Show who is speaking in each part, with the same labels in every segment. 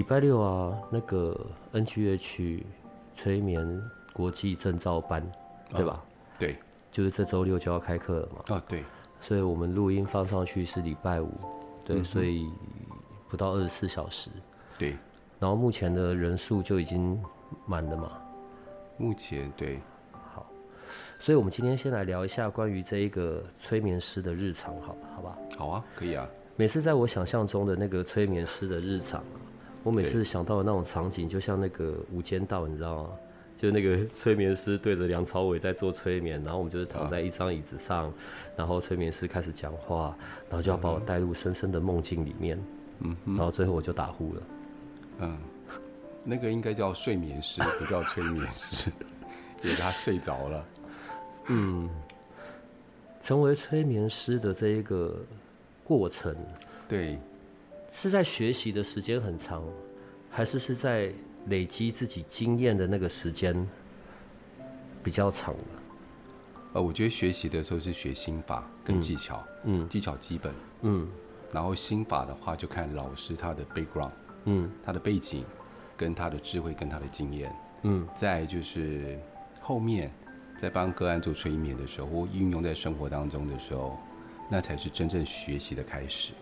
Speaker 1: 礼拜六啊，那个 NGH 催眠国际证照班，对吧？
Speaker 2: 对，
Speaker 1: 就是这周六就要开课了嘛。
Speaker 2: 啊，对，
Speaker 1: 所以我们录音放上去是礼拜五，对，所以不到二十四小时。
Speaker 2: 对，
Speaker 1: 然后目前的人数就已经满了嘛。
Speaker 2: 目前对，
Speaker 1: 好，所以我们今天先来聊一下关于这一个催眠师的日常，好，好吧？
Speaker 2: 好啊，可以啊。
Speaker 1: 每次在我想象中的那个催眠师的日常啊，我每次想到的那种场景，就像那个《无间道》，你知道吗？就是那个催眠师对着梁朝伟在做催眠，然后我们就是躺在一张椅子上，然后催眠师开始讲话，然后就要把我带入深深的梦境里面，
Speaker 2: 嗯
Speaker 1: 然后最后我就打呼了。
Speaker 2: 嗯，那个应该叫睡眠师，不叫催眠师，因为他睡着了。
Speaker 1: 嗯成为催眠师的这一个过程，
Speaker 2: 对，
Speaker 1: 是在学习的时间很长，还是是在累积自己经验的那个时间比较长的？
Speaker 2: 呃，我觉得学习的时候是学心法跟技巧，
Speaker 1: 嗯
Speaker 2: 技巧基本，
Speaker 1: 嗯
Speaker 2: 然后心法的话就看老师他的 background，
Speaker 1: 嗯
Speaker 2: 他的背景，跟他的智慧跟他的经验。
Speaker 1: 嗯
Speaker 2: 再就是后面在帮个案做催眠的时候，或运用在生活当中的时候，那才是真正学习的开始。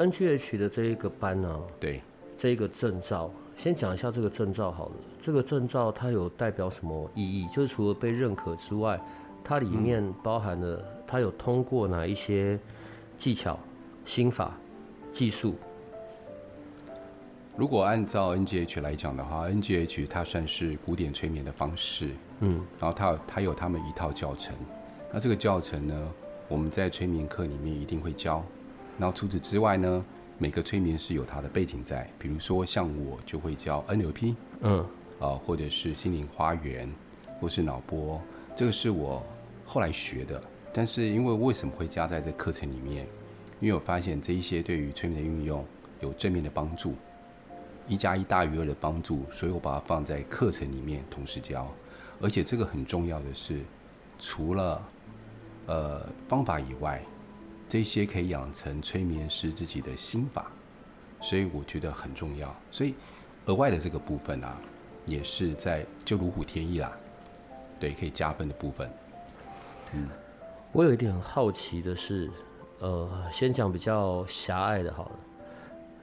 Speaker 1: ，NGH 的这一个班呢、
Speaker 2: 对，
Speaker 1: 这一个证照，先讲一下这个证照好了。这个证照它有代表什么意义？就是除了被认可之外，它里面包含了它有通过哪一些技巧、心法、技术？
Speaker 2: 如果按照 NGH 来讲的话，NGH 它算是古典催眠的方式，
Speaker 1: 嗯
Speaker 2: 然后它有它有他们一套教程。那这个教程呢，我们在催眠课里面一定会教。然后除此之外呢，每个催眠师有他的背景在，比如说像我就会教 NLP，
Speaker 1: 嗯
Speaker 2: 啊，或者是心灵花园，或是脑波，这个是我后来学的。但是因为为什么会加在这课程里面？因为我发现这一些对于催眠的运用有正面的帮助，一加一大于二的帮助，所以我把它放在课程里面同时教。而且这个很重要的是，除了呃方法以外，这些可以养成催眠师自己的心法，所以我觉得很重要。所以额外的这个部分啊，也是在就如虎添翼啦，对，可以加分的部分。
Speaker 1: 嗯我有一点很好奇的是，呃，先讲比较狭隘的好了。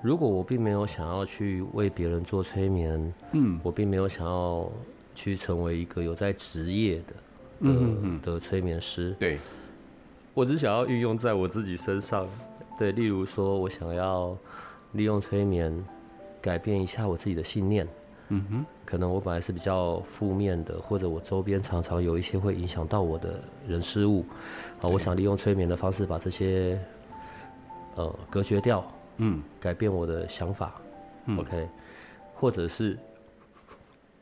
Speaker 1: 如果我并没有想要去为别人做催眠，
Speaker 2: 嗯，
Speaker 1: 我并没有想要去成为一个有在职业的
Speaker 2: 嗯
Speaker 1: 的的催眠师，
Speaker 2: 对，
Speaker 1: 我只想要运用在我自己身上。对，例如说我想要利用催眠改变一下我自己的信念，
Speaker 2: 嗯哼，
Speaker 1: 可能我本来是比较负面的，或者我周边常常有一些会影响到我的人事物，啊，我想利用催眠的方式把这些呃隔绝掉，
Speaker 2: 嗯，
Speaker 1: 改变我的想法、o k 或者是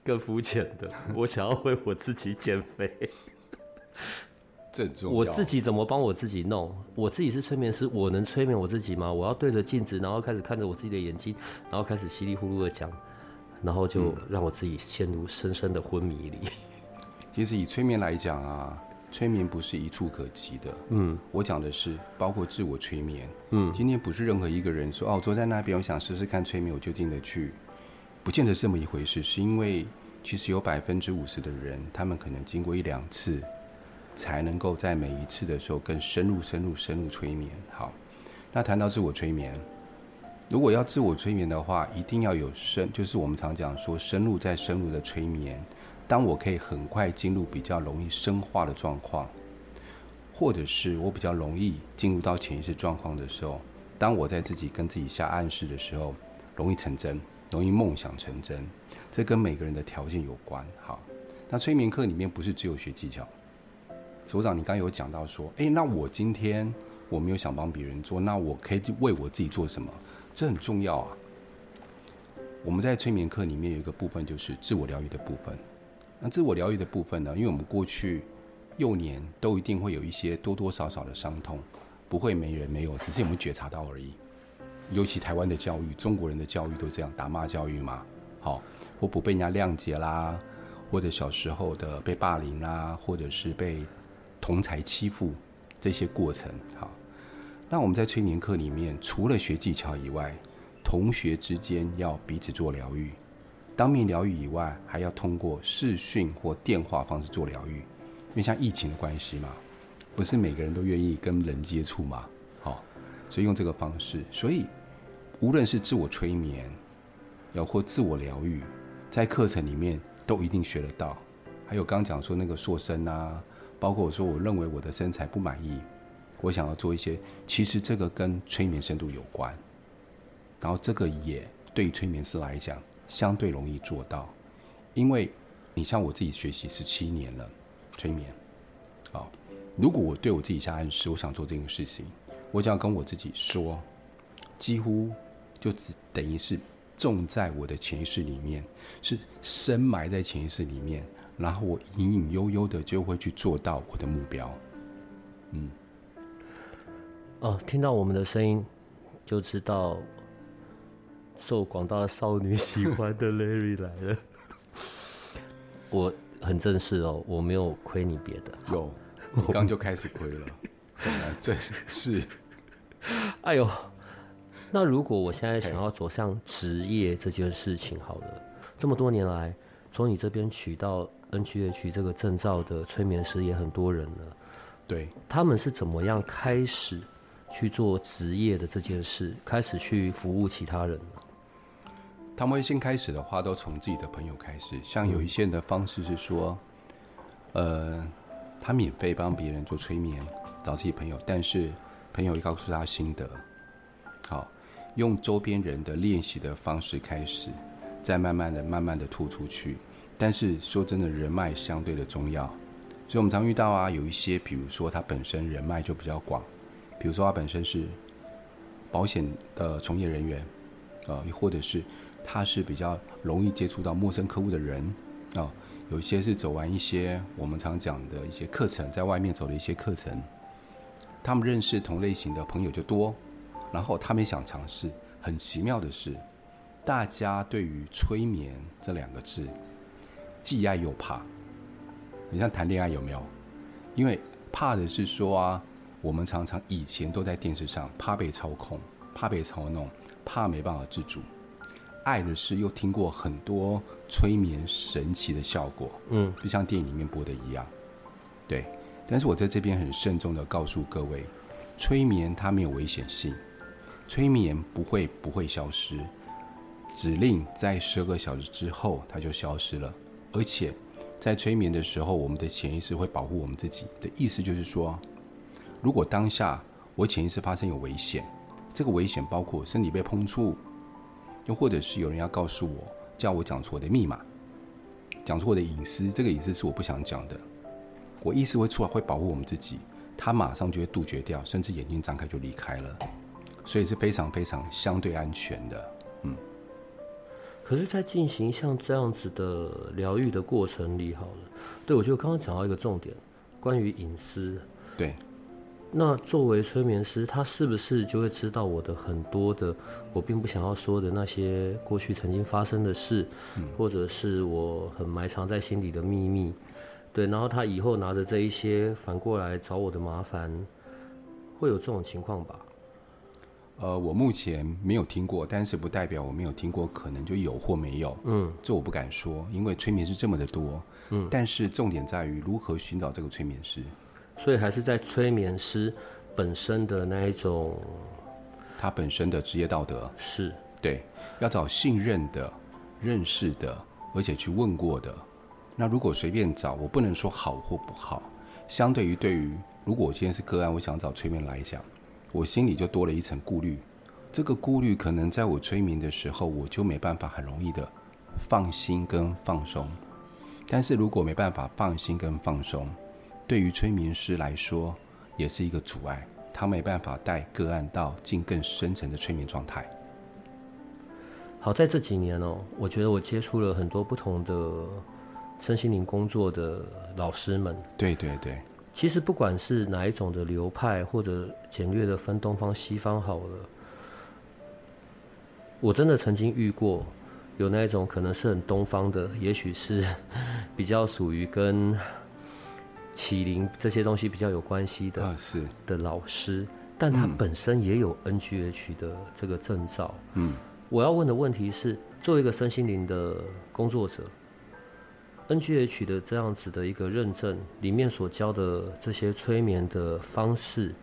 Speaker 1: 更肤浅的，我想要为我自己减肥，
Speaker 2: 这重要。
Speaker 1: 我自己怎么帮我自己弄？我自己是催眠师，我能催眠我自己吗？我要对着镜子，然后开始看着我自己的眼睛，然后开始稀里糊涂的讲，然后就让我自己陷入深深的昏迷里。
Speaker 2: 其实以催眠来讲啊，催眠不是一触可及的。
Speaker 1: 嗯
Speaker 2: 我讲的是包括自我催眠。
Speaker 1: 嗯
Speaker 2: 今天不是任何一个人说哦，我坐在那边，我想试试看催眠，我就进得去，不见得这么一回事。是因为其实有百分之五十的人，他们可能经过一两次，才能够在每一次的时候更深入、深入、深入催眠。好，那谈到自我催眠，如果要自我催眠的话，一定要有深，就是我们常讲说深入再深入的催眠。当我可以很快进入比较容易深化的状况，或者是我比较容易进入到潜意识状况的时候，当我在自己跟自己下暗示的时候，容易成真，容易梦想成真。这跟每个人的条件有关。好，那催眠课里面不是只有学技巧。所长，你刚刚有讲到说，诶，那我今天我没有想帮别人做，那我可以为我自己做什么？这很重要啊。我们在催眠课里面有一个部分就是自我疗愈的部分。那自我疗愈的部分呢？因为我们过去幼年都一定会有一些多多少少的伤痛，不会没人没有，只是我们觉察到而已。尤其台湾的教育，中国人的教育都这样，打骂教育嘛，好，或不被人家谅解啦，或者小时候的被霸凌啦，或者是被同才欺负这些过程，好。那我们在催眠课里面，除了学技巧以外，同学之间要彼此做疗愈，当面疗愈以外，还要通过视讯或电话方式做疗愈。因为像疫情的关系嘛，不是每个人都愿意跟人接触嘛，好，所以用这个方式。所以无论是自我催眠，要或自我疗愈，在课程里面都一定学得到。还有刚讲说那个塑身啊，包括我说我认为我的身材不满意，我想要做一些，其实这个跟催眠深度有关。然后这个也对于催眠师来讲相对容易做到，因为你像我自己学习十七年了催眠，好，如果我对我自己下暗示，我想做这件事情，我只要跟我自己说，几乎就只等于是种在我的潜意识里面，是深埋在潜意识里面，然后我隐隐悠悠的就会去做到我的目标。嗯，
Speaker 1: 哦，听到我们的声音就知道。受广大少女喜欢的 Larry 来了，我很正式哦，我没有亏你别的，
Speaker 2: 有，我刚就开始亏了，本来正是。
Speaker 1: 哎呦，那如果我现在想要走向职业这件事情，好了，这么多年来，从你这边取到 NGH 这个证照的催眠师也很多人了，
Speaker 2: 对，
Speaker 1: 他们是怎么样开始去做职业的这件事，开始去服务其他人？
Speaker 2: 他们会先开始的话，都从自己的朋友开始。像有一些人的方式是说，呃，他免费帮别人做催眠，找自己朋友，但是朋友会告诉他心得。好，用周边人的练习的方式开始，再慢慢的、慢慢的吐出去。但是说真的，人脉相对的重要，所以我们常遇到啊，有一些，比如说他本身人脉就比较广，比如说他本身是保险的从业人员，啊，又或者是。他是比较容易接触到陌生客户的人啊，有一些是走完一些我们常讲的一些课程，在外面走的一些课程，他们认识同类型的朋友就多，然后他们想尝试。很奇妙的是，大家对于催眠这两个字，既爱又怕。你像谈恋爱有没有？因为怕的是说啊，我们常常以前都在电视上，怕被操控，怕被操弄，怕没办法自主。爱的是又听过很多催眠神奇的效果，嗯，就像电影里面播的一样，对。但是我在这边很慎重的告诉各位，催眠它没有危险性，催眠不会不会消失，指令在十二个小时之后它就消失了，而且在催眠的时候，我们的潜意识会保护我们自己的意思就是说，如果当下我潜意识发生有危险，这个危险包括身体被碰触。又或者是有人要告诉我，叫我讲出我的密码，讲出我的隐私，这个隐私是我不想讲的。我意识会出来，会保护我们自己，他马上就会杜绝掉，甚至眼睛张开就离开了，所以是非常非常相对安全的。嗯。
Speaker 1: 可是，在进行像这样子的疗愈的过程里，好了，对我就刚刚讲到一个重点，关于隐私。
Speaker 2: 对。
Speaker 1: 那作为催眠师，他是不是就会知道我的很多的我并不想要说的那些过去曾经发生的事，嗯或者是我很埋藏在心里的秘密？对，然后他以后拿着这一些反过来找我的麻烦，会有这种情况吧？
Speaker 2: 呃，我目前没有听过，但是不代表我没有听过，可能就有或没有。嗯，这我不敢说，因为催眠是这么的多。嗯，但是重点在于如何寻找这个催眠师。
Speaker 1: 所以还是在催眠师本身的那一种，
Speaker 2: 他本身的职业道德
Speaker 1: 是
Speaker 2: 对，要找信任的、认识的，而且去问过的。那如果随便找，我不能说好或不好。相对于对于，如果我今天是个案，我想找催眠来讲，我心里就多了一层顾虑。这个顾虑可能在我催眠的时候，我就没办法很容易的放心跟放松。但是如果没办法放心跟放松，对于催眠师来说，也是一个阻碍。他没办法带个案到进更深层的催眠状态。
Speaker 1: 好，在这几年哦，我觉得我接触了很多不同的身心灵工作的老师们。
Speaker 2: 对对对，
Speaker 1: 其实不管是哪一种的流派，或者简略的分东方西方好了，我真的曾经遇过有那一种可能是很东方的，也许是 比较属于跟启灵这些东西比较有关系的
Speaker 2: 啊是，
Speaker 1: 的老师，但他本身也有 NGH 的这个证照。
Speaker 2: 嗯，
Speaker 1: 我要问的问题是，作为一个身心灵的工作者，NGH 的这样子的一个认证里面所教的这些催眠的方式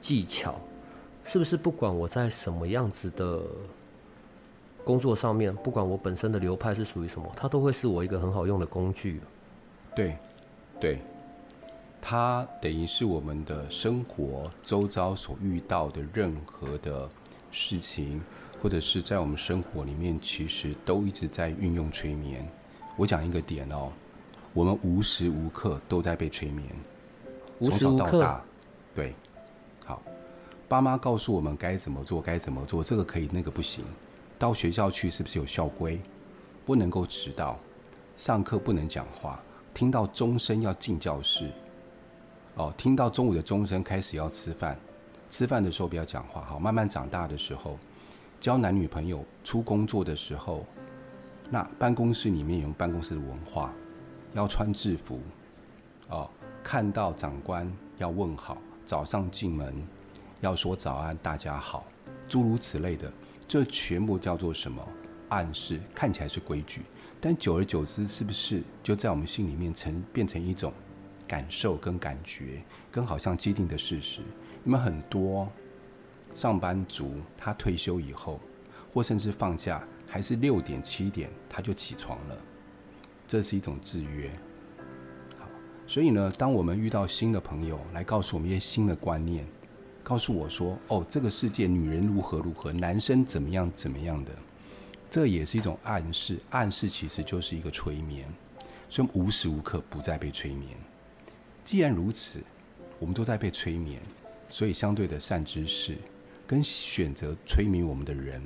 Speaker 1: 技巧，是不是不管我在什么样子的工作上面，不管我本身的流派是属于什么，它都会是我一个很好用的工具？
Speaker 2: 对，对，它等于是我们的生活周遭所遇到的任何的事情，或者是在我们生活里面，其实都一直在运用催眠。我讲一个点哦，我们无时无刻都在被催眠，从小
Speaker 1: 无时无刻
Speaker 2: 到大，对，好，爸妈告诉我们该怎么做，该怎么做，这个可以，那个不行。到学校去是不是有校规？不能够迟到，上课不能讲话，听到钟声要进教室。哦，听到中午的钟声开始要吃饭，吃饭的时候不要讲话。好，慢慢长大的时候，交男女朋友、出工作的时候，那办公室里面有办公室的文化，要穿制服。哦，看到长官要问好，早上进门要说早安，大家好，诸如此类的，这全部叫做什么？暗示，看起来是规矩，但久而久之，是不是就在我们心里面成变成一种感受跟感觉，跟好像既定的事实？你们很多上班族，他退休以后，或甚至放假，还是六点七点他就起床了，这是一种制约。好，所以呢，当我们遇到新的朋友来告诉我们一些新的观念，告诉我说：“哦，这个世界女人如何如何，男生怎么样怎么样的。”这也是一种暗示，暗示其实就是一个催眠，所以无时无刻不在被催眠。既然如此，我们都在被催眠，所以相对的善知识跟选择催眠我们的人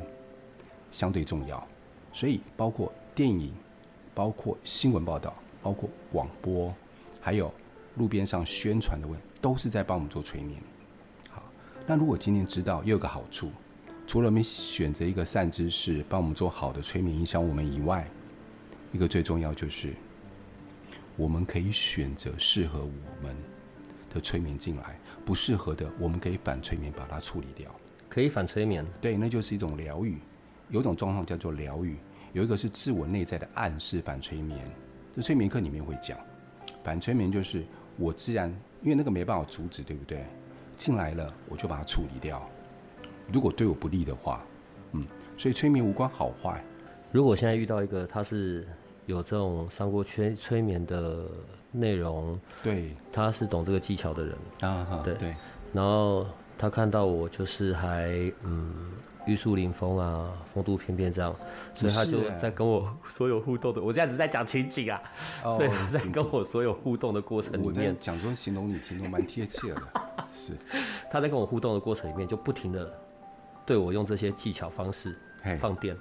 Speaker 2: 相对重要。所以包括电影、包括新闻报道、包括广播，还有路边上宣传的问，都是在帮我们做催眠。好，那如果今天知道，又有个好处。除了我们选择一个善知识帮我们做好的催眠影响我们以外，一个最重要就是，我们可以选择适合我们的催眠进来，不适合的我们可以反催眠把它处理掉。
Speaker 1: 可以反催眠，
Speaker 2: 对，那就是一种疗愈。有一种状况叫做疗愈，有一个是自我内在的暗示反催眠。这催眠课里面会讲，反催眠就是我自然因为那个没办法阻止，对不对？进来了我就把它处理掉。如果对我不利的话，嗯，所以催眠无关好坏。
Speaker 1: 如果现在遇到一个他是有这种上过催催眠的内容，
Speaker 2: 对
Speaker 1: 他是懂这个技巧的人，
Speaker 2: 啊哈，
Speaker 1: 对
Speaker 2: 对，
Speaker 1: 然后他看到我就是还嗯玉树临风啊，风度翩翩这样，所以他就在跟我所有互动的，我这样子在讲情景啊，
Speaker 2: 哦
Speaker 1: 所以他在跟我所有互动的过程里面，
Speaker 2: 讲说形容你形容蛮贴切的，是，
Speaker 1: 他在跟我互动的过程里面就不停的对我用这些技巧方式，放电，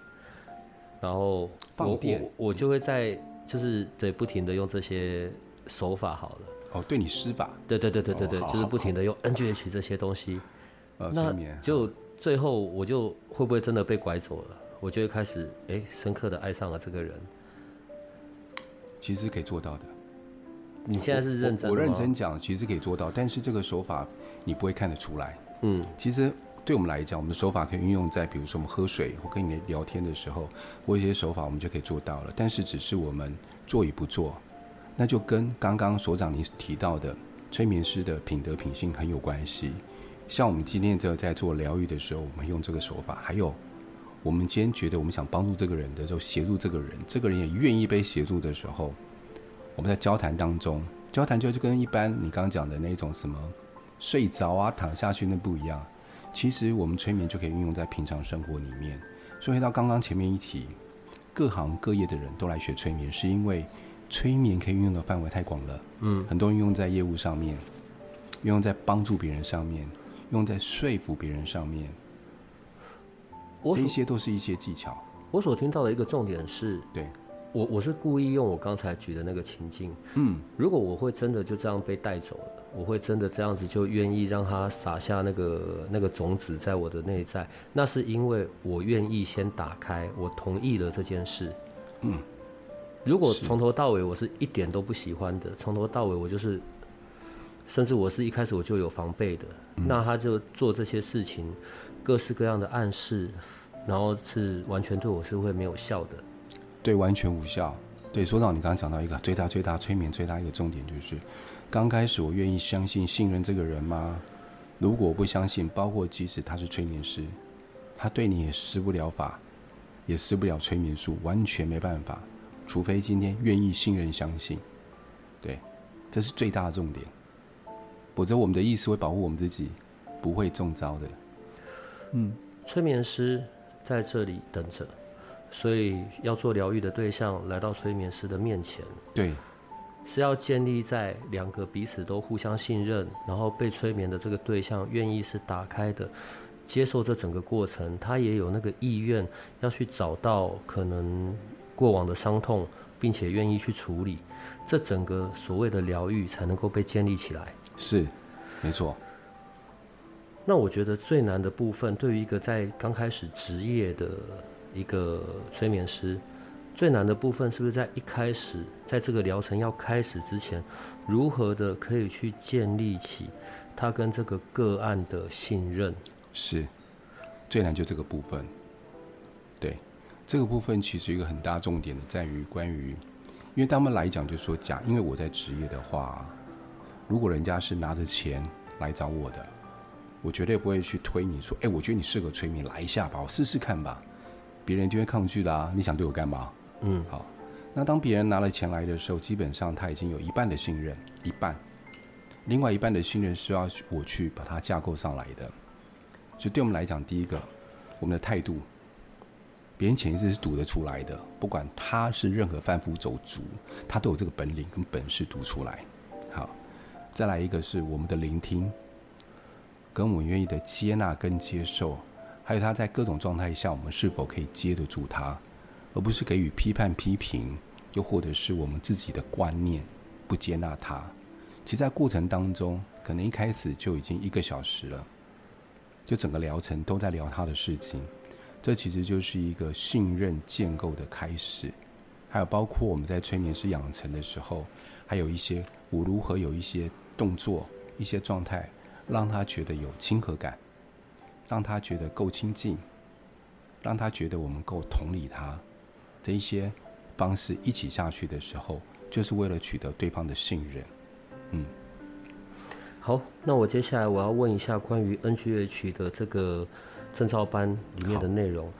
Speaker 1: 然后我
Speaker 2: 放电？
Speaker 1: 我我就会在就是对不停的用这些手法好了。
Speaker 2: 哦，对你施法，
Speaker 1: 对对对对对对，就是不停的用 NGH 这些东西，
Speaker 2: 呃，
Speaker 1: 那，就最后我就会不会真的被拐走了？我就会开始哎，深刻的爱上了这个人。
Speaker 2: 其实可以做到的。
Speaker 1: 你现在是认真
Speaker 2: 我，我认真讲，其实可以做到，但是这个手法你不会看得出来。
Speaker 1: 嗯，
Speaker 2: 其实对我们来讲，我们的手法可以运用在比如说我们喝水或跟你聊天的时候，或一些手法我们就可以做到了。但是只是我们做与不做，那就跟刚刚所长您提到的催眠师的品德品性很有关系。像我们今天这个在做疗愈的时候，我们用这个手法，还有我们今天觉得我们想帮助这个人的时候，协助这个人，这个人也愿意被协助的时候，我们在交谈当中，交谈就就跟一般你刚刚讲的那种什么睡着啊、躺下去那不一样。其实我们催眠就可以运用在平常生活里面。所以回到刚刚前面一提，各行各业的人都来学催眠，是因为催眠可以运用的范围太广了。
Speaker 1: 嗯，
Speaker 2: 很多人用在业务上面，运用在帮助别人上面，用在说服别人上面，
Speaker 1: 我
Speaker 2: 这些都是一些技巧。
Speaker 1: 我所听到的一个重点是，
Speaker 2: 对，
Speaker 1: 我我是故意用我刚才举的那个情境，
Speaker 2: 嗯，
Speaker 1: 如果我会真的就这样被带走了，我会真的这样子就愿意让他撒下那个那个种子在我的内在，那是因为我愿意先打开，我同意了这件事。
Speaker 2: 嗯，
Speaker 1: 如果从头到尾我是一点都不喜欢的，从头到尾我就是，甚至我是一开始我就有防备的，那他就做这些事情，各式各样的暗示，然后是完全对我是会没有效的。
Speaker 2: 对，完全无效。对，说到，你刚刚讲到一个最大最大催眠最大一个重点就是，刚开始我愿意相信信任这个人吗？如果我不相信，包括即使他是催眠师，他对你也施不了法，也施不了催眠术，完全没办法。除非今天愿意信任相信，对，这是最大的重点。否则我们的意识会保护我们自己，不会中招的。
Speaker 1: 嗯催眠师在这里等着，所以要做疗愈的对象来到催眠师的面前，
Speaker 2: 对，
Speaker 1: 是要建立在两个彼此都互相信任，然后被催眠的这个对象愿意是打开的，接受这整个过程，他也有那个意愿要去找到可能过往的伤痛，并且愿意去处理，这整个所谓的疗愈才能够被建立起来。
Speaker 2: 是，没错。
Speaker 1: 那我觉得最难的部分，对于一个在刚开始职业的一个催眠师，最难的部分是不是在一开始，在这个疗程要开始之前，如何的可以去建立起他跟这个个案的信任？
Speaker 2: 是，最难就这个部分。对，这个部分其实一个很大重点的在于关于，因为他们来讲就说假，因为我在职业的话，如果人家是拿着钱来找我的，我绝对不会去推你说，哎，我觉得你适合催眠，来一下吧，我试试看吧。别人就会抗拒的啊，你想对我干嘛？
Speaker 1: 嗯，
Speaker 2: 好，那当别人拿了钱来的时候，基本上他已经有一半的信任，一半，另外一半的信任是要我去把它架构上来的。就对我们来讲，第一个，我们的态度，别人潜意识是读得出来的，不管他是任何贩夫走卒，他都有这个本领跟本事读出来。再来一个是我们的聆听，跟我们愿意的接纳跟接受，还有他在各种状态下，我们是否可以接得住他。而不是给予批判、批评，又或者是我们自己的观念不接纳他。其实，在过程当中，可能一开始就已经一个小时了，就整个疗程都在聊他的事情。这其实就是一个信任建构的开始。还有包括我们在催眠师养成的时候，还有一些我如何有一些动作、一些状态，让他觉得有亲和感，让他觉得够亲近，让他觉得我们够同理他。这一些方式一起下去的时候，就是为了取得对方的信任。嗯，
Speaker 1: 好，那我接下来我要问一下关于 NGH 的这个证照班里面的内容。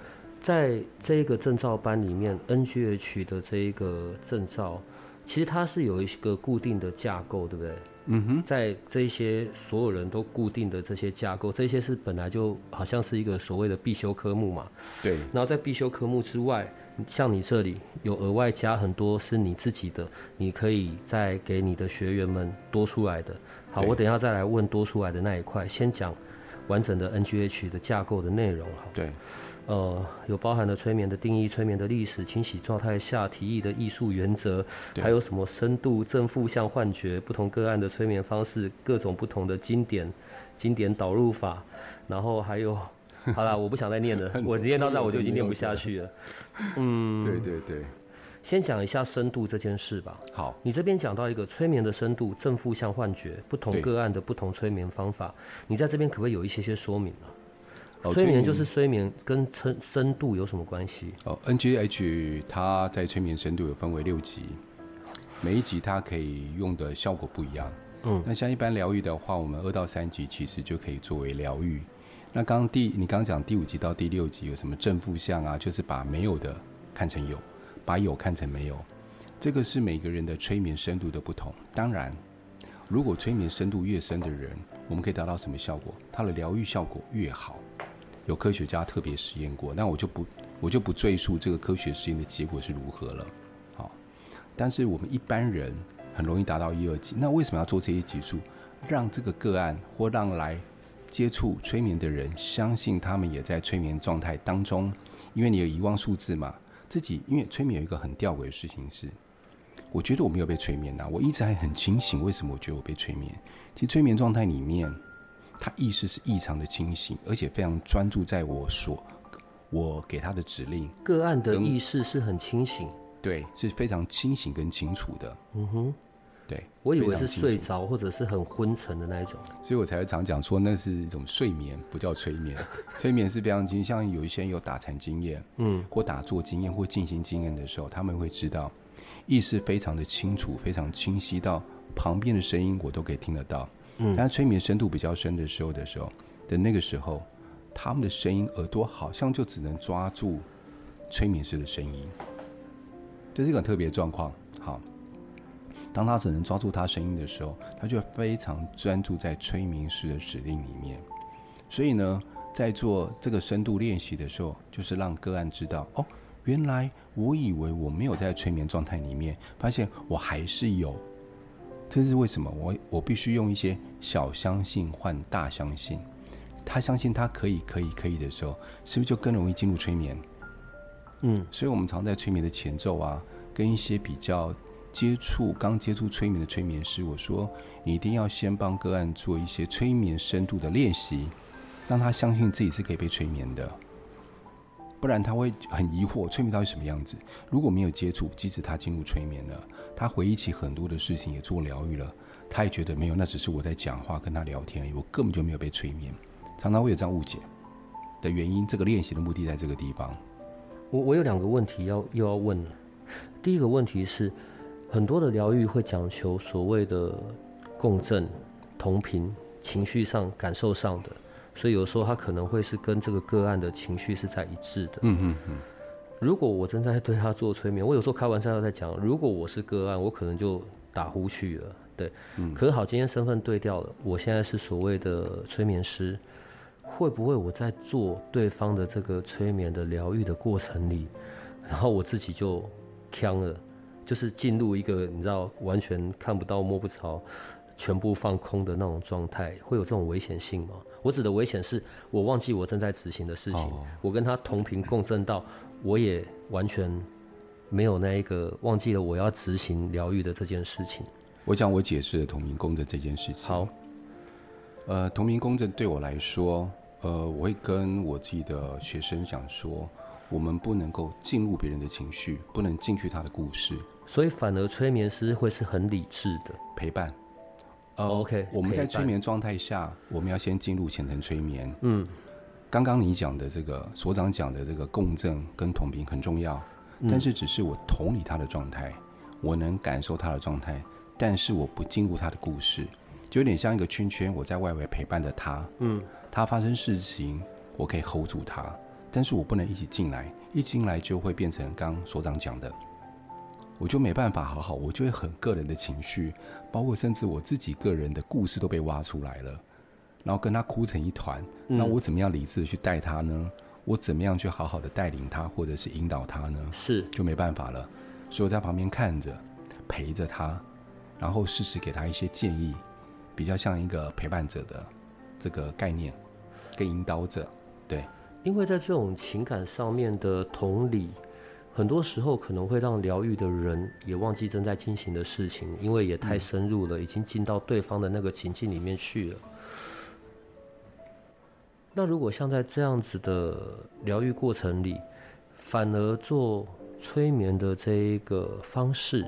Speaker 1: 在这一个证照班里面，NGH 的这一个证照，其实它是有一个固定的架构，对不对？
Speaker 2: 嗯哼，
Speaker 1: 在这些所有人都固定的这些架构，这些是本来就好像是一个所谓的必修科目嘛。
Speaker 2: 对，
Speaker 1: 然后在必修科目之外，像你这里有额外加很多是你自己的，你可以再给你的学员们多出来的。好，我等一下再来问多出来的那一块，先讲完整的 NGH 的架构的内容。好，
Speaker 2: 对，
Speaker 1: 呃，有包含了催眠的定义、催眠的历史、清洗状态下提议的艺术原则，还有什么深度、正负向幻觉、不同个案的催眠方式、各种不同的经典、经典导入法，然后还有，好啦，我不想再念了，我念到这我就已经念不下去了。嗯，
Speaker 2: 对对对，
Speaker 1: 先讲一下深度这件事吧。
Speaker 2: 好，
Speaker 1: 你这边讲到一个催眠的深度、正负向幻觉、不同个案的不同催眠方法，你在这边可不可以有一些些说明啊？
Speaker 2: 哦
Speaker 1: 催眠就是催眠，跟深深度有什么关系？
Speaker 2: 哦，NGH 它在催眠深度有分为六级，每一级它可以用的效果不一样。
Speaker 1: 嗯，
Speaker 2: 那像一般疗愈的话，我们二到三级其实就可以作为疗愈。那刚刚第你刚刚讲第五级到第六级有什么正负向啊？就是把没有的看成有，把有看成没有。这个是每个人的催眠深度的不同。当然，如果催眠深度越深的人，我们可以达到什么效果？他的疗愈效果越好。有科学家特别实验过，那我就不我就不赘述这个科学实验的结果是如何了。好，但是我们一般人很容易达到一二级，那为什么要做这些级数？让这个个案或让来接触催眠的人，相信他们也在催眠状态当中，因为你有遗忘数字嘛。自己因为催眠有一个很吊诡的事情是，我觉得我没有被催眠呐，我一直还很清醒。为什么我觉得我被催眠？其实催眠状态里面，他意识是异常的清醒，而且非常专注在我所我给他的指令。
Speaker 1: 个案的意识是很清醒，
Speaker 2: 对，是非常清醒跟清楚的。嗯哼。对，
Speaker 1: 我以为是睡着或者是很昏沉的那一种，
Speaker 2: 所以我才会常讲说那是一种睡眠，不叫催眠。催眠是非常清，像有一些有打禅经验，嗯，或打坐经验或进行经验的时候，他们会知道意识非常的清楚，非常清晰到旁边的声音我都可以听得到。当他催眠深度比较深的时候的时候的那个时候，他们的声音耳朵好像就只能抓住催眠师的声音，这是一个特别状况。好。当他只能抓住他声音的时候，他就非常专注在催眠师的指令里面。所以呢，在做这个深度练习的时候，就是让个案知道：哦，原来我以为我没有在催眠状态里面，发现我还是有。这是为什么？我我必须用一些小相信换大相信。他相信他可以，可以，可以的时候，是不是就更容易进入催眠？嗯，所以我们常在催眠的前奏啊，跟一些比较。接触刚接触催眠的催眠师，我说你一定要先帮个案做一些催眠深度的练习，让他相信自己是可以被催眠的，不然他会很疑惑催眠到底什么样子。如果没有接触，即使他进入催眠了，他回忆起很多的事情，也做疗愈了，他也觉得没有，那只是我在讲话跟他聊天而已，我根本就没有被催眠。常常会有这样误解的原因，这个练习的目的在这个地方。
Speaker 1: 我我有两个问题要又要问了，第一个问题是。很多的疗愈会讲求所谓的共振、同频、情绪上、感受上的，所以有时候他可能会是跟这个个案的情绪是在一致的。嗯嗯嗯。如果我正在对他做催眠，我有时候开玩笑在讲，如果我是个案，我可能就打呼去了。对。嗯。可是好，今天身份对调了，我现在是所谓的催眠师，会不会我在做对方的这个催眠的疗愈的过程里，然后我自己就呛了？就是进入一个你知道完全看不到摸不着、全部放空的那种状态，会有这种危险性吗？我指的危险是我忘记我正在执行的事情，我跟他同频共振到，我也完全没有那一个忘记了我要执行疗愈的这件事情。
Speaker 2: 我讲我解释了同频共振这件事情。
Speaker 1: 好，
Speaker 2: 呃，同频共振对我来说，呃，我会跟我自己的学生讲说。我们不能够进入别人的情绪，不能进去他的故事，
Speaker 1: 所以反而催眠师会是很理智的
Speaker 2: 陪伴。
Speaker 1: 呃，OK，
Speaker 2: 我们在催眠状态下，我们要先进入浅层催眠。嗯，刚刚你讲的这个所长讲的这个共振跟同频很重要，但是只是我同理他的状态，我能感受他的状态，但是我不进入他的故事，就有点像一个圈圈，我在外围陪伴着他。嗯，他发生事情，我可以 hold 住他。但是我不能一起进来，一进来就会变成刚所长讲的，我就没办法好好，我就会很个人的情绪，包括甚至我自己个人的故事都被挖出来了，然后跟他哭成一团。那我怎么样理智的去带他呢？我怎么样去好好的带领他，或者是引导他呢？
Speaker 1: 是
Speaker 2: 就没办法了，所以我在旁边看着，陪着他，然后适时给他一些建议，比较像一个陪伴者的这个概念，跟引导者，对。
Speaker 1: 因为在这种情感上面的同理，很多时候可能会让疗愈的人也忘记正在进行的事情，因为也太深入了，已经进到对方的那个情境里面去了。那如果像在这样子的疗愈过程里，反而做催眠的这一个方式，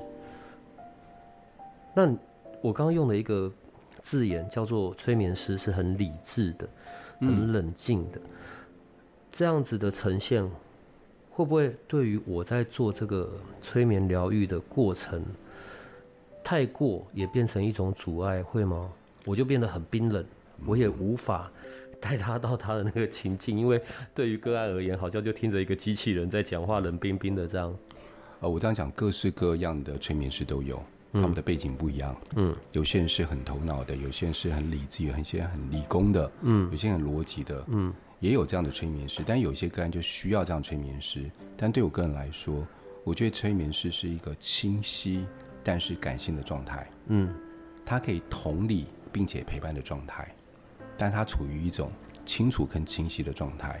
Speaker 1: 那我刚刚用的一个字眼叫做催眠师是很理智的，很冷静的。这样子的呈现，会不会对于我在做这个催眠疗愈的过程，太过也变成一种阻碍，会吗？我就变得很冰冷，我也无法带他到他的那个情境，因为对于个案而言，好像就听着一个机器人在讲话，冷冰冰的这样。
Speaker 2: 呃，我这样讲，各式各样的催眠师都有，他们的背景不一样。嗯，有些人是很头脑的，有些人是很理智，有些人很理工的，嗯，有些人很逻辑的，嗯。也有这样的催眠师，但有些个案就需要这样催眠师。但对我个人来说，我觉得催眠师是一个清晰但是感性的状态。嗯，他可以同理并且陪伴的状态。但他处于一种清楚跟清晰的状态，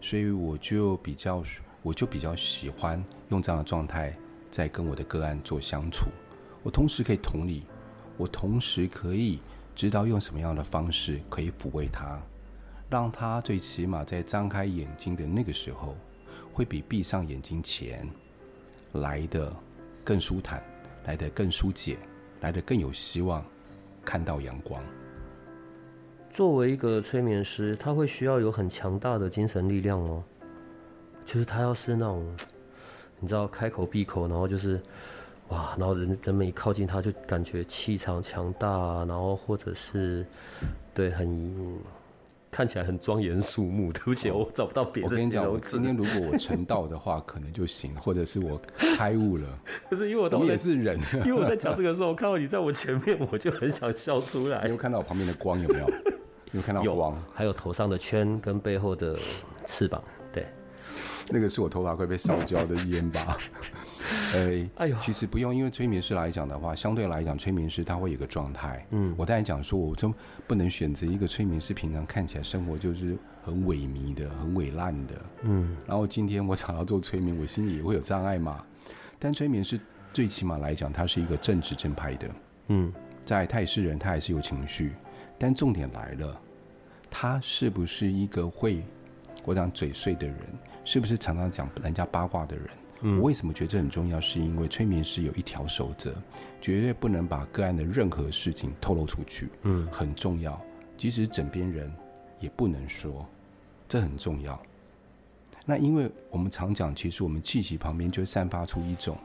Speaker 2: 所以我就比较，我就比较喜欢用这样的状态在跟我的个案做相处。我同时可以同理，我同时可以知道用什么样的方式可以抚慰他，让他最起码在张开眼睛的那个时候，会比闭上眼睛前来的更舒坦，来的更疏解，来的更有希望看到阳光。
Speaker 1: 作为一个催眠师，他会需要有很强大的精神力量哦。就是他要是那种，你知道，开口闭口，然后就是哇，然后人人们一靠近他就感觉气场强大，然后或者是对很看起来很庄严肃穆。对不起，我找不到别的。
Speaker 2: 我跟你讲，我今天如果我成道的话，可能就行，或者是我开悟了。
Speaker 1: 可是因为
Speaker 2: 我也是人，
Speaker 1: 因为我在讲这个时候，我看到你在我前面，我就很想笑出来。
Speaker 2: 你有看到我旁边的光有没有？有看到光，
Speaker 1: 还有头上的圈跟背后的翅膀，对，
Speaker 2: 那个是我头发快被烧焦的烟吧？呃，哎呦，其实不用，因为催眠师来讲的话，相对来讲，催眠师他会有个状态。嗯，我刚才讲说，我真不能选择一个催眠师，平常看起来生活就是很萎靡的、很萎烂的。嗯，然后今天我想要做催眠，我心里也会有障碍嘛。但催眠师最起码来讲，他是一个正直正派的。嗯，在他也是人，他还是有情绪。但重点来了，他是不是一个会我讲嘴碎的人？是不是常常讲人家八卦的人？我为什么觉得这很重要？是因为催眠师有一条守则，绝对不能把个案的任何事情透露出去。嗯，很重要。即使枕边人也不能说，这很重要。那因为我们常讲，其实我们气息旁边就散发出一种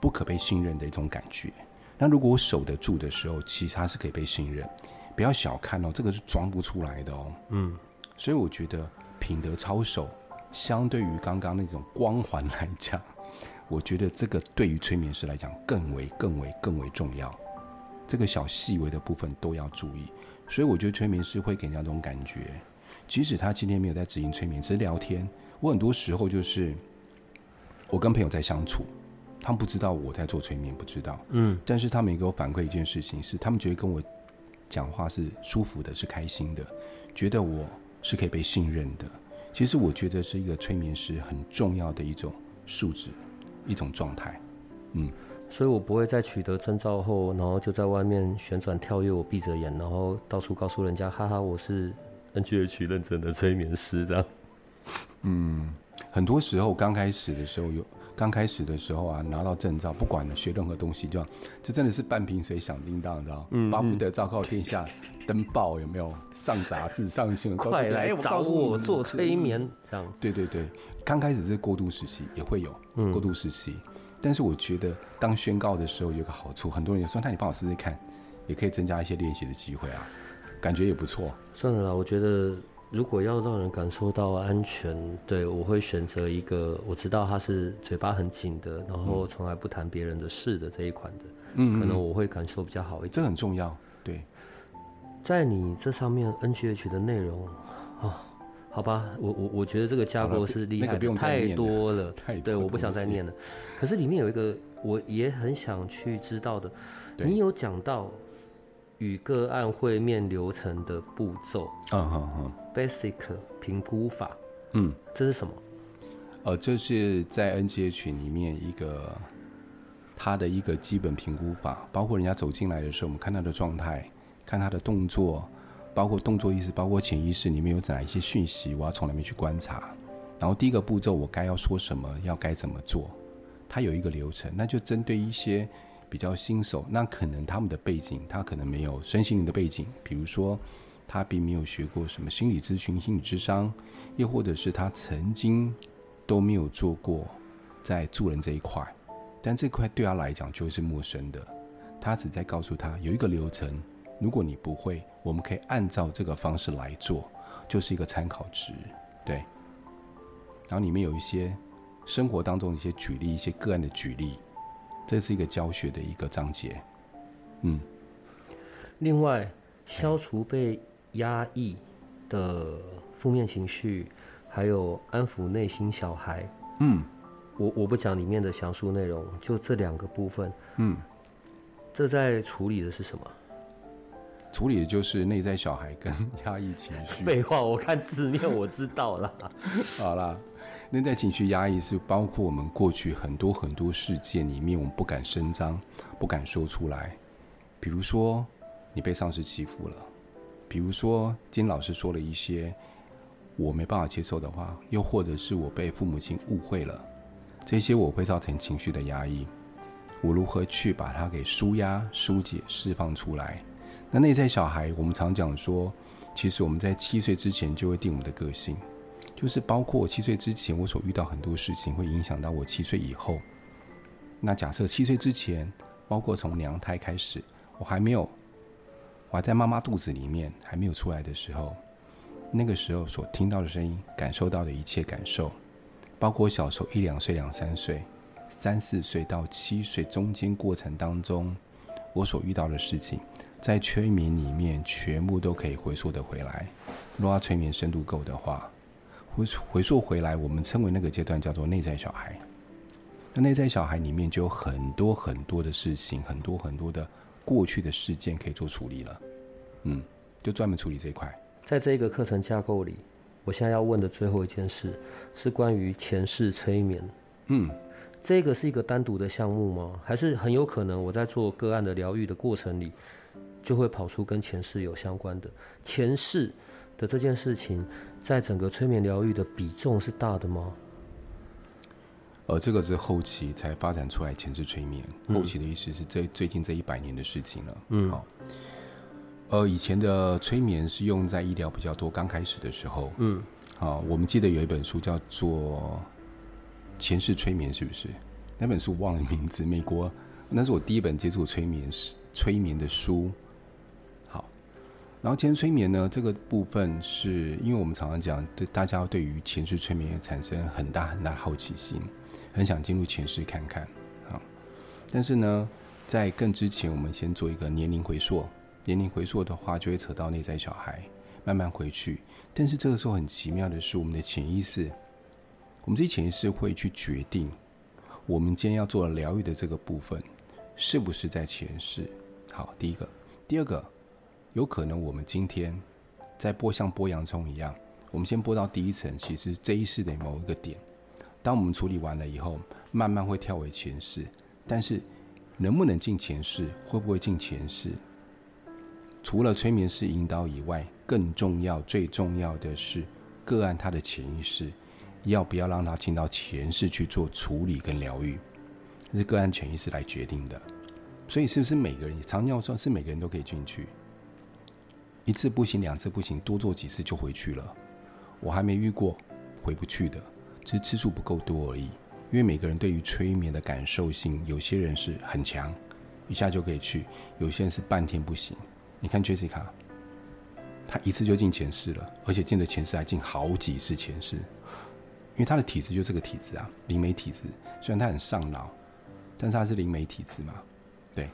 Speaker 2: 不可被信任的一种感觉。那如果我守得住的时候，其实他是可以被信任。不要小看哦，这个是装不出来的哦。嗯，所以我觉得品德操守，相对于刚刚那种光环来讲，我觉得这个对于催眠师来讲更为、更为、更为重要。这个小细微的部分都要注意。所以我觉得催眠师会给人家这种感觉，即使他今天没有在执行催眠，只是聊天。我很多时候就是我跟朋友在相处，他们不知道我在做催眠，不知道。嗯，但是他们也给我反馈一件事情，是他们觉得跟我。讲话是舒服的，是开心的，觉得我是可以被信任的。其实我觉得是一个催眠师很重要的一种素质，一种状态。
Speaker 1: 嗯，所以我不会在取得证照后，然后就在外面旋转跳跃，我闭着眼，然后到处告诉人家，哈哈，我是 NGH 认证的催眠师这样。
Speaker 2: 嗯，很多时候刚开始的时候有。刚开始的时候啊，拿到证照，不管了学任何东西，就就真的是半瓶水响叮当，你知道嗯，巴不得昭告天下，登报有没有？上杂志、上新闻，
Speaker 1: 快来找我做催眠，这样。
Speaker 2: 对对对，刚开始是过渡时期，也会有过渡时期。但是我觉得，当宣告的时候有个好处，很多人就说：“那你帮我试试看，也可以增加一些练习的机会啊，感觉也不错。”
Speaker 1: 算了啦，我觉得。如果要让人感受到安全，对我会选择一个我知道他是嘴巴很紧的，然后从来不谈别人的事的这一款的，嗯，可能我会感受比较好一点。
Speaker 2: 这很重要，对。
Speaker 1: 在你这上面 NGH 的内容，哦，好吧，我我我觉得这个架构是厉害，太多了，
Speaker 2: 太
Speaker 1: 对，我不想再念了。可是里面有一个我也很想去知道的，你有讲到。与个案会面流程的步骤，嗯哼哼，basic 评估法，嗯，这是什么？
Speaker 2: 呃，这是在 NGH 里面一个他的一个基本评估法，包括人家走进来的时候，我们看他的状态，看他的动作，包括动作意识，包括潜意识里面有哪一些讯息，我要从里面去观察。然后第一个步骤，我该要说什么，要该怎么做，它有一个流程，那就针对一些。比较新手，那可能他们的背景，他可能没有身心灵的背景，比如说他并没有学过什么心理咨询、心理智商，又或者是他曾经都没有做过在助人这一块，但这块对他来讲就是陌生的。他只在告诉他有一个流程，如果你不会，我们可以按照这个方式来做，就是一个参考值，对。然后里面有一些生活当中的一些举例，一些个案的举例。这是一个教学的一个章节，嗯。
Speaker 1: 另外，消除被压抑的负面情绪，还有安抚内心小孩，嗯。我我不讲里面的详述内容，就这两个部分，嗯。这在处理的是什么？
Speaker 2: 处理的就是内在小孩跟压抑情绪。
Speaker 3: 废话，我看字面我知道啦。
Speaker 2: 好啦，内在情绪压抑是包括我们过去很多很多事件里面，我们不敢声张，不敢说出来。比如说，你被上司欺负了；比如说，金老师说了一些我没办法接受的话；又或者是我被父母亲误会了，这些我会造成情绪的压抑。我如何去把它给舒压、疏解、释放出来？那内在小孩，我们常讲说，其实我们在七岁之前就会定我们的个性，就是包括我七岁之前我所遇到很多事情，会影响到我七岁以后。那假设七岁之前，包括从娘胎开始，我还没有，我还在妈妈肚子里面还没有出来的时候，那个时候所听到的声音、感受到的一切感受，包括小时候一两岁、两三岁。三四岁到七岁中间过程当中，我所遇到的事情，在催眠里面全部都可以回溯的回来。如果催眠深度够的话，回回溯回来，我们称为那个阶段叫做内在小孩。那内在小孩里面就有很多很多的事情，很多很多的过去的事件可以做处理了。嗯，就专门处理这一块。
Speaker 3: 在这个课程架构里，我现在要问的最后一件事是关于前世催眠。嗯。这个是一个单独的项目吗？还是很有可能我在做个案的疗愈的过程里，就会跑出跟前世有相关的前世的这件事情，在整个催眠疗愈的比重是大的吗？
Speaker 2: 呃，这个是后期才发展出来前世催眠。后期的意思是这最近这一百年的事情了。嗯，好。呃，以前的催眠是用在医疗比较多，刚开始的时候。嗯，好，我们记得有一本书叫做。前世催眠是不是？那本书忘了名字。美国，那是我第一本接触催眠催眠的书。然后前世催眠呢，这个部分是因为我们常常讲，对大家对于前世催眠产生很大很大好奇心，很想进入前世看看。好，但是呢，在更之前，我们先做一个年龄回溯。年龄回溯的话，就会扯到内在小孩，慢慢回去。但是这个时候很奇妙的是，我们的潜意识。我们这些潜意识会去决定，我们今天要做疗愈的这个部分，是不是在前世？好，第一个，第二个，有可能我们今天在剥像剥洋葱一样，我们先剥到第一层，其实这一世的某一个点，当我们处理完了以后，慢慢会跳回前世。但是能不能进前世，会不会进前世？除了催眠师引导以外，更重要、最重要的是个案他的潜意识。要不要让他进到前世去做处理跟疗愈，是个案潜意识来决定的。所以是不是每个人，常尿说是每个人都可以进去？一次不行，两次不行，多做几次就回去了。我还没遇过回不去的，只是次数不够多而已。因为每个人对于催眠的感受性，有些人是很强，一下就可以去；有些人是半天不行。你看 Jessica，他一次就进前世了，而且进了前世还进好几次前世。因为他的体质就这个体质啊，灵媒体质。虽然他很上脑，但是他是灵媒体质嘛，对，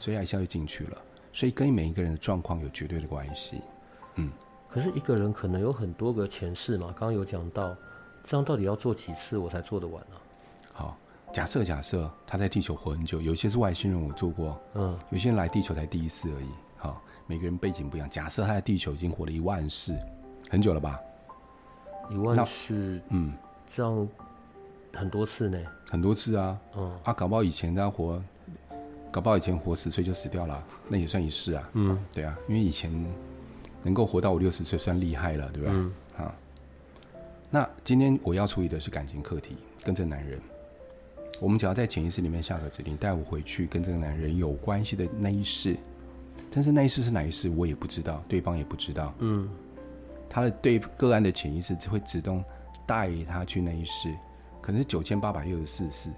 Speaker 2: 所以他一下就进去了。所以跟每一个人的状况有绝对的关系。
Speaker 3: 嗯，可是一个人可能有很多个前世嘛，刚刚有讲到，这样到底要做几次我才做得完呢？
Speaker 2: 好，假设假设他在地球活很久，有些是外星人我做过，嗯，有些人来地球才第一次而已。好，每个人背景不一样。假设他在地球已经活了一万世，很久了吧？
Speaker 3: 一万世，嗯。这样很多次呢，
Speaker 2: 很多次啊，嗯，啊，搞不好以前他活，搞不好以前活十岁就死掉了，那也算一世啊，嗯，对啊，因为以前能够活到五六十岁算厉害了，对吧？嗯，啊，那今天我要处理的是感情课题，跟这个男人，我们只要在潜意识里面下个指令，带我回去跟这个男人有关系的那一世，但是那一世是哪一世我也不知道，对方也不知道，嗯，他的对个案的潜意识只会自动。带他去那一世，可能是九千八百六十四世，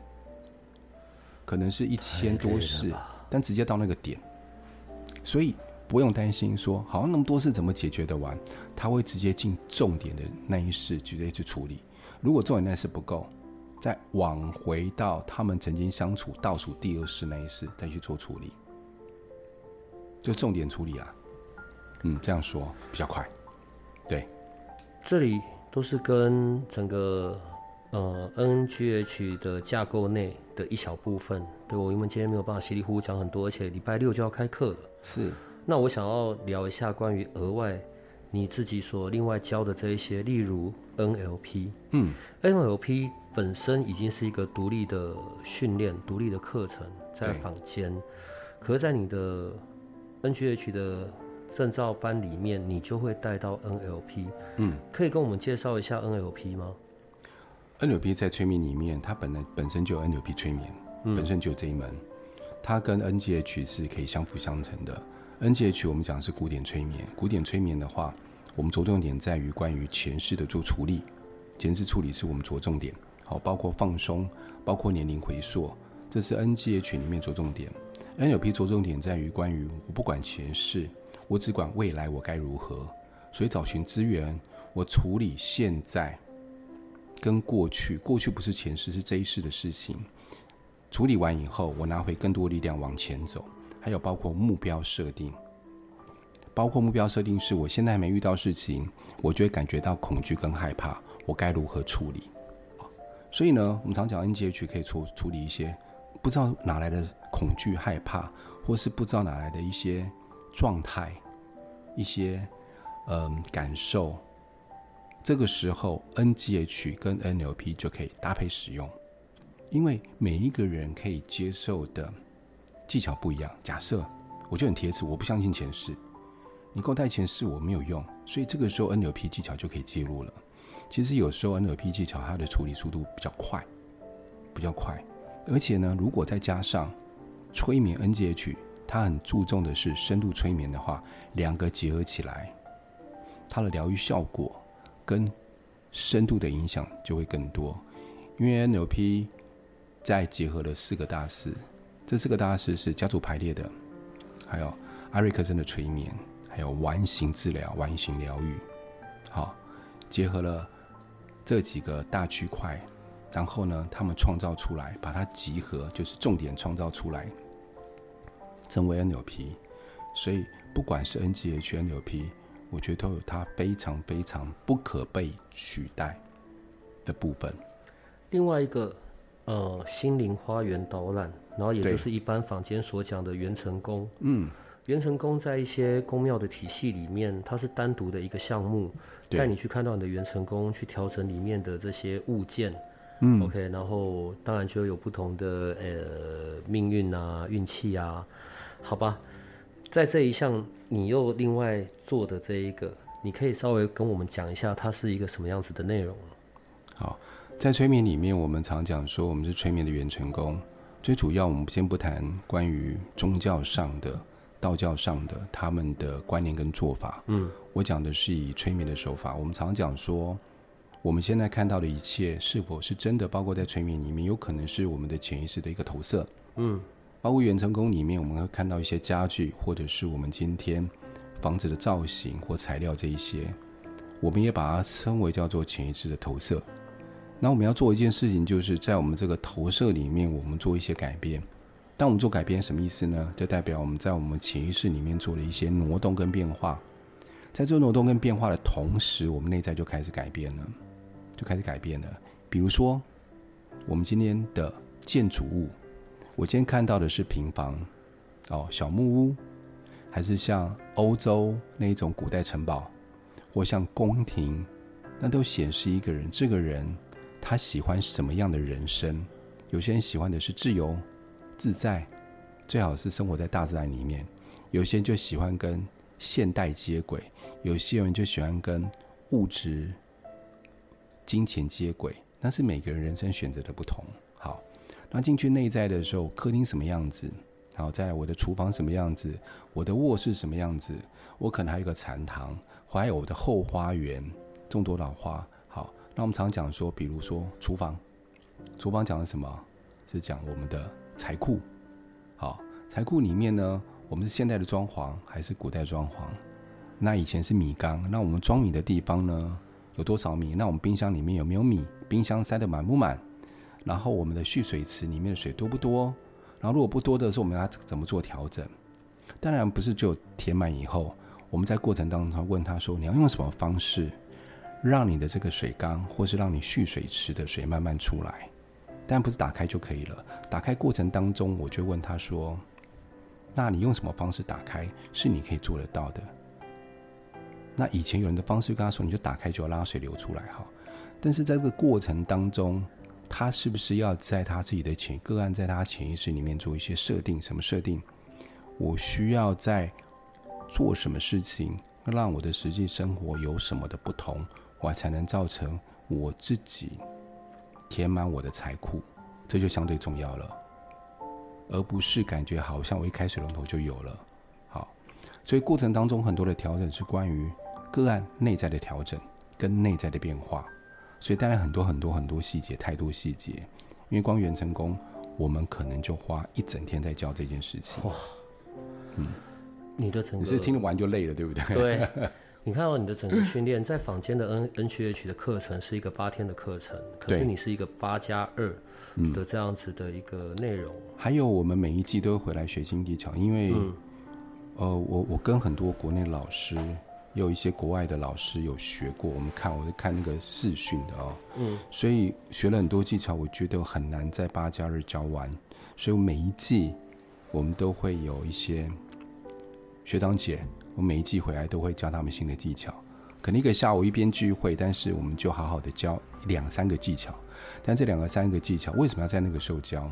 Speaker 2: 可能是一千多事，但直接到那个点，所以不用担心说，好像那么多事怎么解决得完？他会直接进重点的那一世，直接去处理。如果重点那世不够，再往回到他们曾经相处倒数第二世那一世，再去做处理，就重点处理啊。嗯，这样说比较快。对，
Speaker 3: 这里。都是跟整个呃 NGH 的架构内的一小部分。对我因为今天没有办法稀里糊涂讲很多，而且礼拜六就要开课了。
Speaker 2: 是。
Speaker 1: 那我想要聊一下关于额外你自己所另外教的这一些，例如 NLP。
Speaker 2: 嗯
Speaker 1: ，NLP 本身已经是一个独立的训练、独立的课程，在
Speaker 2: 对
Speaker 1: 坊间。可是，在你的 NGH 的证照班里面，你就会带到 NLP。
Speaker 2: 嗯
Speaker 1: 可以跟我们介绍一下 NLP 吗？
Speaker 2: ，NLP 在催眠里面，它本来本身就有 NLP 催眠，本身就有这一门，它跟 NGH 是可以相辅相成的。NGH 我们讲的是古典催眠，古典催眠的话，我们着重点在于关于前世的做处理，前世处理是我们着重点，好，包括放松，包括年龄回溯，这是 NGH 里面着重点。NLP 着重点在于关于我不管前世，我只管未来我该如何，所以找寻资源，我处理现在跟过去，过去不是前世，是这一世的事情。处理完以后，我拿回更多力量往前走。还有包括目标设定，包括目标设定是我现在还没遇到事情，我就会感觉到恐惧跟害怕，我该如何处理？所以呢，我们常讲 NGH 可以处处理一些不知道哪来的恐惧、害怕，或是不知道哪来的一些状态、一些嗯感受。这个时候，NGH 跟 NLP 就可以搭配使用，因为每一个人可以接受的技巧不一样。假设我就很贴切，我不相信前世，你给我带前世我没有用，所以这个时候 NLP 技巧就可以介入了。其实有时候 NLP 技巧它的处理速度比较快，比较快，而且呢，如果再加上催眠 NGH，它很注重的是深度催眠的话，两个结合起来，它的疗愈效果跟深度的影响就会更多。因为 NLP 再结合了四个大师，这四个大师是家族排列的，还有阿瑞克森的催眠，还有完形治疗、完形疗愈，好，结合了这几个大区块，然后呢，他们创造出来，把它集合，就是重点创造出来，成为 NLP。所以不管是 NGH、NLP，我觉得都有它非常非常不可被取代的部分。
Speaker 1: 另外一个，呃，心灵花园导览，然后也就是一般坊间所讲的元成宫。
Speaker 2: 嗯，
Speaker 1: 元成宫在一些宫庙的体系里面，它是单独的一个项目，带你去看到你的元成宫，去调整里面的这些物件。
Speaker 2: 嗯
Speaker 1: OK，然后当然就有不同的呃命运啊、运气啊，好吧。在这一项你又另外做的这一个，你可以稍微跟我们讲一下，它是一个什么样子的内容吗？
Speaker 2: 好，在催眠里面，我们常讲说我们是催眠的元成功。最主要，我们先不谈关于宗教上的、道教上的他们的观念跟做法。
Speaker 1: 嗯，
Speaker 2: 我讲的是以催眠的手法。我们常讲说，我们现在看到的一切是否是真的，包括在催眠里面，有可能是我们的潜意识的一个投射。
Speaker 1: 嗯，
Speaker 2: 包括元成功里面，我们会看到一些家具，或者是我们今天房子的造型或材料这一些，我们也把它称为叫做潜意识的投射。那我们要做一件事情，就是在我们这个投射里面，我们做一些改变。当我们做改变，什么意思呢？就代表我们在我们潜意识里面做了一些挪动跟变化。在这挪动跟变化的同时，我们内在就开始改变了，就开始改变了。比如说，我们今天的建筑物，我今天看到的是平房，哦，小木屋，还是像欧洲那一种古代城堡，或像宫廷，那都显示一个人，这个人他喜欢什么样的人生？有些人喜欢的是自由自在，最好是生活在大自然里面；有些人就喜欢跟现代接轨，有些人就喜欢跟物质、金钱接轨。那是每个人人生选择的不同。好，那进去内在的时候，客厅什么样子？好，再来我的厨房什么样子？我的卧室什么样子？我可能还有个禅堂，还有我的后花园，种多少花？好，那我们常讲说，比如说厨房，厨房讲的什么？是讲我们的财库。好，财库里面呢，我们是现代的装潢还是古代装潢？那以前是米缸，那我们装米的地方呢，有多少米？那我们冰箱里面有没有米？冰箱塞得满不满？然后我们的蓄水池里面的水多不多？然后如果不多的时候，我们要怎么做调整？当然不是就填满以后，我们在过程当中问他说：“你要用什么方式，让你的这个水缸，或是让你蓄水池的水慢慢出来？”但不是打开就可以了。打开过程当中，我就问他说：“那你用什么方式打开是你可以做得到的。那以前有人的方式跟他说，你就打开就要让水流出来哈。但是在这个过程当中，他是不是要在他自己的潜个案，在他潜意识里面做一些设定？什么设定？我需要在做什么事情，让我的实际生活有什么的不同，我才能造成我自己填满我的财库？这就相对重要了，而不是感觉好像我一开水龙头就有了。好，所以过程当中很多的调整是关于。个案内在的调整跟内在的变化，所以带来很多很多很多细节，太多细节。因为光元成功，我们可能就花一整天在教这件事情。哇，
Speaker 1: 嗯，你的整个
Speaker 2: 你是听完就累了，对不对？
Speaker 1: 对，你看到你的整个训练，在坊间的 N N H H 的课程是一个八天的课程，可是你是一个八加二的这样子的一个内容。
Speaker 2: 还有我们每一季都会回来学新技巧，因为呃，我我跟很多国内老师。有一些国外的老师有学过，我们看我是看那个视讯的哦，嗯，所以学了很多技巧，我觉得很难在八加日教完，所以每一季我们都会有一些学长姐，我每一季回来都会教他们新的技巧，可能一个下午一边聚会，但是我们就好好的教两三个技巧，但这两个三个技巧为什么要在那个时候教？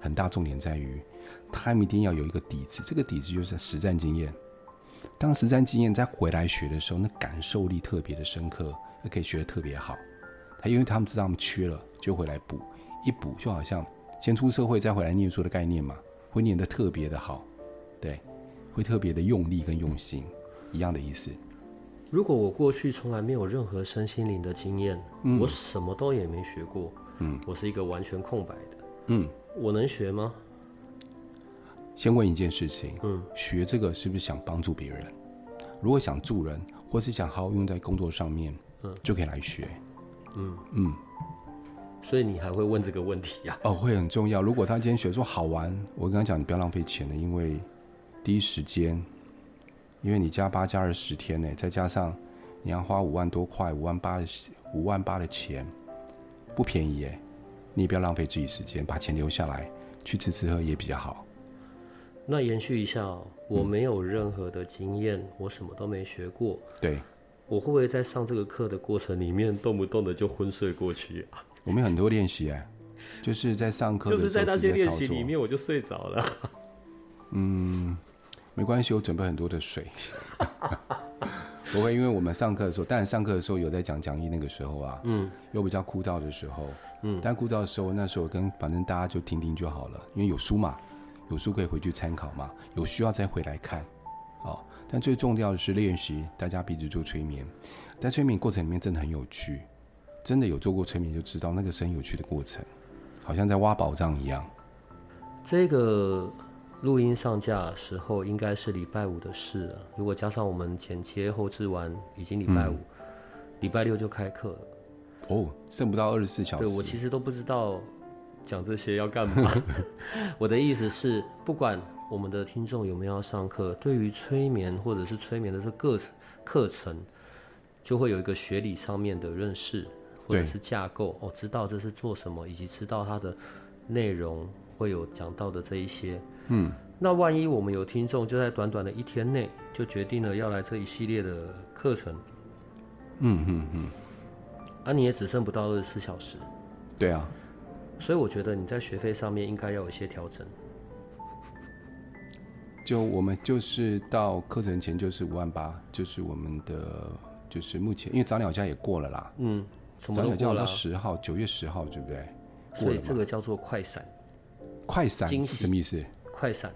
Speaker 2: 很大重点在于他们一定要有一个底子，这个底子就是实战经验。当实战经验再回来学的时候，那感受力特别的深刻，也可以学得特别好。他因为他们知道他们缺了，就回来补，一补就好像先出社会再回来念书的概念嘛，会念得特别的好，对，会特别的用力跟用心，一样的意思。
Speaker 1: 如果我过去从来没有任何身心灵的经验，我什么都也没学过，嗯，我是一个完全空白的，嗯，我能学吗？
Speaker 2: 先问一件事情，嗯，学这个是不是想帮助别人？如果想助人，或是想好好用在工作上面，嗯，就可以来学，
Speaker 1: 嗯嗯。所以你还会问这个问题呀？
Speaker 2: 哦，会很重要。如果他今天学说好玩，我跟他讲，你不要浪费钱了，因为第一时间，因为你加八加二十天呢，再加上你要花五万多块，五万八的五万八的钱，不便宜耶。你也不要浪费自己时间，把钱留下来去吃吃喝也比较好。
Speaker 1: 那延续一下哦，我没有任何的经验，我什么都没学过。
Speaker 2: 对，
Speaker 1: 我会不会在上这个课的过程里面，动不动的就昏睡过去啊？
Speaker 2: 我们很多练习哎，就是在上课，
Speaker 1: 就是在那些练习里面，我就睡着了。
Speaker 2: 嗯，没关系，我准备很多的水。不会，因为我们上课的时候，当然上课的时候有在讲讲义，那个时候啊，嗯，又比较枯燥的时候，嗯，但枯燥的时候，那时候跟反正大家就听听就好了，因为有书嘛。有书可以回去参考嘛？有需要再回来看，哦。但最重要的是练习，大家彼此做催眠，在催眠过程里面真的很有趣，真的有做过催眠就知道那个是很有趣的过程，好像在挖宝藏一样。
Speaker 1: 这个录音上架时候应该是礼拜五的事了，如果加上我们剪切后置完，已经礼拜五，礼拜六就开课了。
Speaker 2: 哦，剩不到二十四小时。
Speaker 1: 对我其实都不知道。讲这些要干嘛？我的意思是，不管我们的听众有没有要上课，对于催眠或者是催眠的这个课程，就会有一个学理上面的认识，或者是架构哦，知道这是做什么，以及知道它的内容会有讲到的这一些。嗯，那万一我们有听众就在短短的一天内就决定了要来这一系列的课程，嗯嗯嗯，啊，你也只剩不到二十四小时。
Speaker 2: 对啊。
Speaker 1: 所以我觉得你在学费上面应该要有一些调整。
Speaker 2: 就我们就是到课程前就是五万八，就是我们的就是目前因为早鸟价也过了啦。嗯，
Speaker 1: 早鸟价
Speaker 2: 到十号，九月十号，对不对？
Speaker 1: 所以这个叫做快闪。
Speaker 2: 快闪是什么意思？
Speaker 1: 快闪，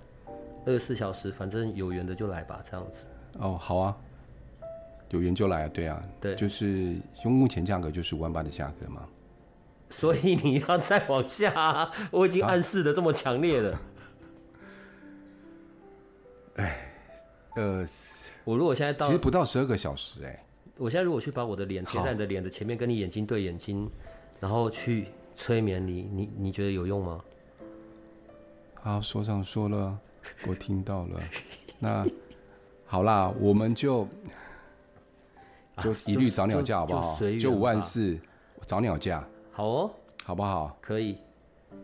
Speaker 1: 二十四小时，反正有缘的就来吧，这样子。
Speaker 2: 哦，好啊，有缘就来啊，对啊，
Speaker 1: 对，
Speaker 2: 就是用目前价格就是五万八的价格嘛。
Speaker 1: 所以你要再往下，我已经暗示的这么强烈了。
Speaker 2: 哎，呃，
Speaker 1: 我如果现在到，
Speaker 2: 其实不到十二个小时，哎，
Speaker 1: 我现在如果去把我的脸贴在你的脸的前面，跟你眼睛对眼睛，然后去催眠你，你你觉得有用吗？
Speaker 2: 好，所长说了，我听到了。那好啦，我们就就一律早鸟价好不好？就五万四，早鸟价。
Speaker 1: 好哦，
Speaker 2: 好不好？
Speaker 1: 可以，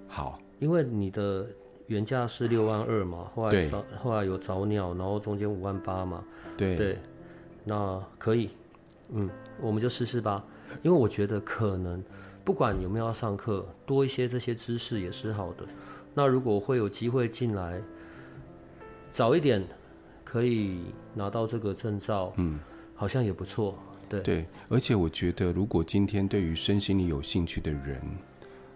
Speaker 2: 好，
Speaker 1: 因为你的原价是六万二嘛，后来
Speaker 2: 对。
Speaker 1: 早后来有早鸟，然后中间五万八嘛，
Speaker 2: 对。
Speaker 1: 对，那可以，嗯，我们就试试吧，因为我觉得可能不管有没有要上课，多一些这些知识也是好的。那如果会有机会进来，早一点可以拿到这个证照，嗯，好像也不错，对，
Speaker 2: 而且我觉得，如果今天对于身心灵有兴趣的人，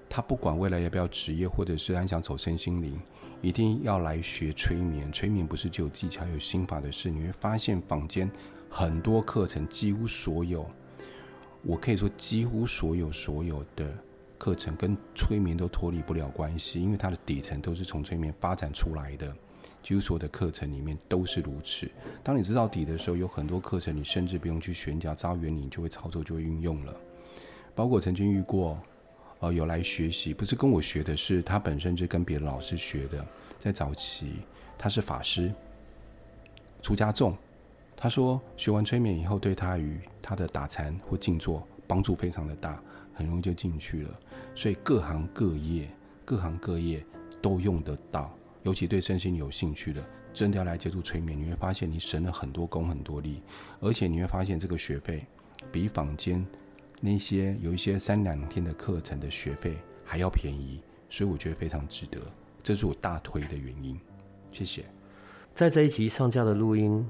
Speaker 2: 他不管未来要不要职业，或者是他想走身心灵，一定要来学催眠。催眠不是只有技巧、有心法的事，你会发现坊间很多课程，几乎所有，我可以说几乎所有所有的课程跟催眠都脱离不了关系，因为它的底层都是从催眠发展出来的。几乎所的课程里面都是如此。当你知道底的时候，有很多课程你甚至不用去选假，知道原理你就会操作，就会运用了。包括曾经遇过，呃，有来学习，不是跟我学的，是他本身就跟别的老师学的。在早期，他是法师，出家众。他说学完催眠以后，对他与他的打禅或静坐帮助非常的大，很容易就进去了。所以各行各业，各行各业都用得到。尤其对身心有兴趣的，真的要来接触催眠，你会发现你省了很多功很多力，而且你会发现这个学费比坊间那些有一些三两天的课程的学费还要便宜，所以我觉得非常值得，这是我大推的原因。谢谢。
Speaker 1: 在这一集上架的录音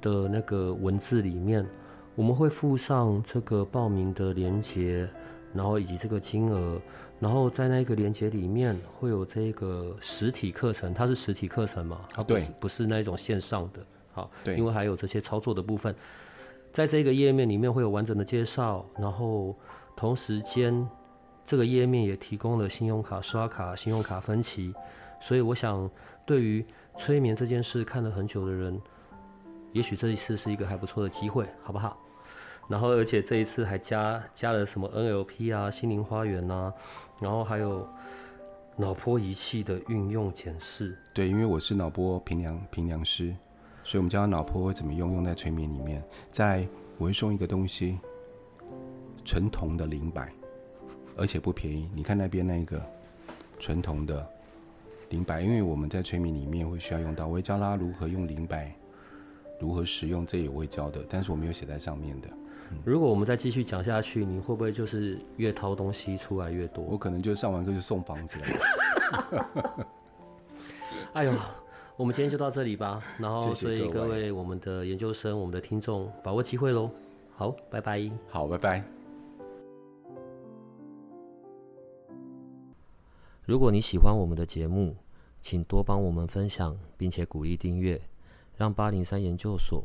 Speaker 1: 的那个文字里面，我们会附上这个报名的连接，然后以及这个金额，然后在那个连接里面会有这个实体课程，它是实体课程嘛？它不是不是那种线上的。好，
Speaker 2: 对
Speaker 1: 因为还有这些操作的部分，在这个页面里面会有完整的介绍，然后同时间这个页面也提供了信用卡刷卡、信用卡分期，所以我想对于催眠这件事看了很久的人，也许这一次是一个还不错的机会，好不好？然后，而且这一次还加加了什么 NLP 啊、心灵花园啊，然后还有脑波仪器的运用检视。
Speaker 2: 对，因为我是脑波评量评量师，所以我们教脑波会怎么用，用在催眠里面。在我会送一个东西，纯铜的灵摆，而且不便宜。你看那边那个纯铜的灵摆，因为我们在催眠里面会需要用到，我会教他如何用灵摆，如何使用，这也我会教的，但是我没有写在上面的。
Speaker 1: 如果我们再继续讲下去，你会不会就是越掏东西出来越多
Speaker 2: 我？可能就上完课就送房子了。
Speaker 1: 哎呦，我们今天就到这里吧。然后，所以各位我们的研究生、我们的听众，把握机会喽。好，拜拜。
Speaker 2: 好，拜拜。
Speaker 4: 如果你喜欢我们的节目，请多帮我们分享，并且鼓励订阅，让八零三研究所